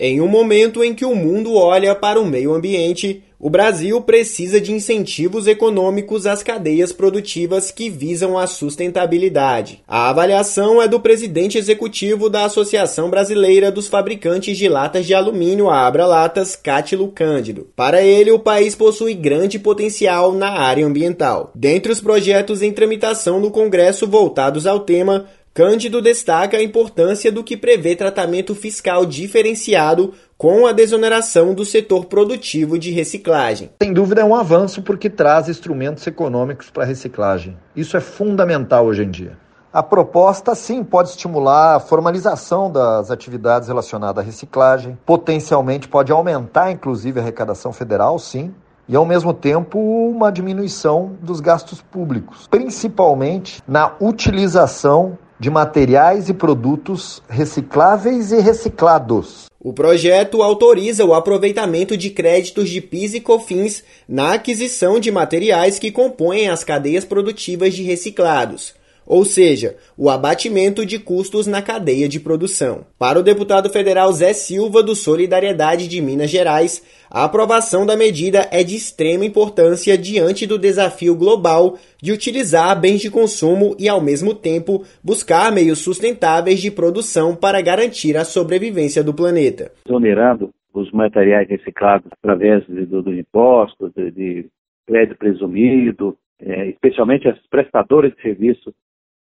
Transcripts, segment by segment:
Em um momento em que o mundo olha para o meio ambiente, o Brasil precisa de incentivos econômicos às cadeias produtivas que visam a sustentabilidade. A avaliação é do presidente executivo da Associação Brasileira dos Fabricantes de Latas de Alumínio, a Abra Latas, Cátilo Cândido. Para ele, o país possui grande potencial na área ambiental. Dentre os projetos em tramitação no Congresso voltados ao tema, Cândido destaca a importância do que prevê tratamento fiscal diferenciado com a desoneração do setor produtivo de reciclagem. Sem dúvida é um avanço porque traz instrumentos econômicos para a reciclagem. Isso é fundamental hoje em dia. A proposta, sim, pode estimular a formalização das atividades relacionadas à reciclagem, potencialmente pode aumentar, inclusive, a arrecadação federal, sim, e, ao mesmo tempo, uma diminuição dos gastos públicos, principalmente na utilização de materiais e produtos recicláveis e reciclados. O projeto autoriza o aproveitamento de créditos de PIS e COFINS na aquisição de materiais que compõem as cadeias produtivas de reciclados, ou seja, o abatimento de custos na cadeia de produção. Para o deputado federal Zé Silva, do Solidariedade de Minas Gerais, a aprovação da medida é de extrema importância diante do desafio global de utilizar bens de consumo e, ao mesmo tempo, buscar meios sustentáveis de produção para garantir a sobrevivência do planeta. Exonerando os materiais reciclados através do, do imposto, de, de crédito presumido, é, especialmente as prestadoras de serviço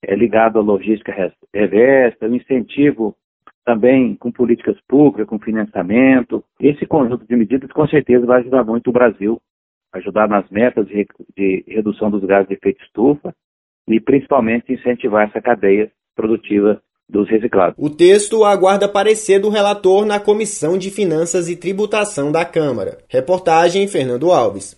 é, ligado à logística reversa, o incentivo também com políticas públicas, com financiamento. Esse conjunto de medidas com certeza vai ajudar muito o Brasil, ajudar nas metas de, de redução dos gases de efeito estufa e principalmente incentivar essa cadeia produtiva dos reciclados. O texto aguarda parecer do relator na Comissão de Finanças e Tributação da Câmara. Reportagem Fernando Alves.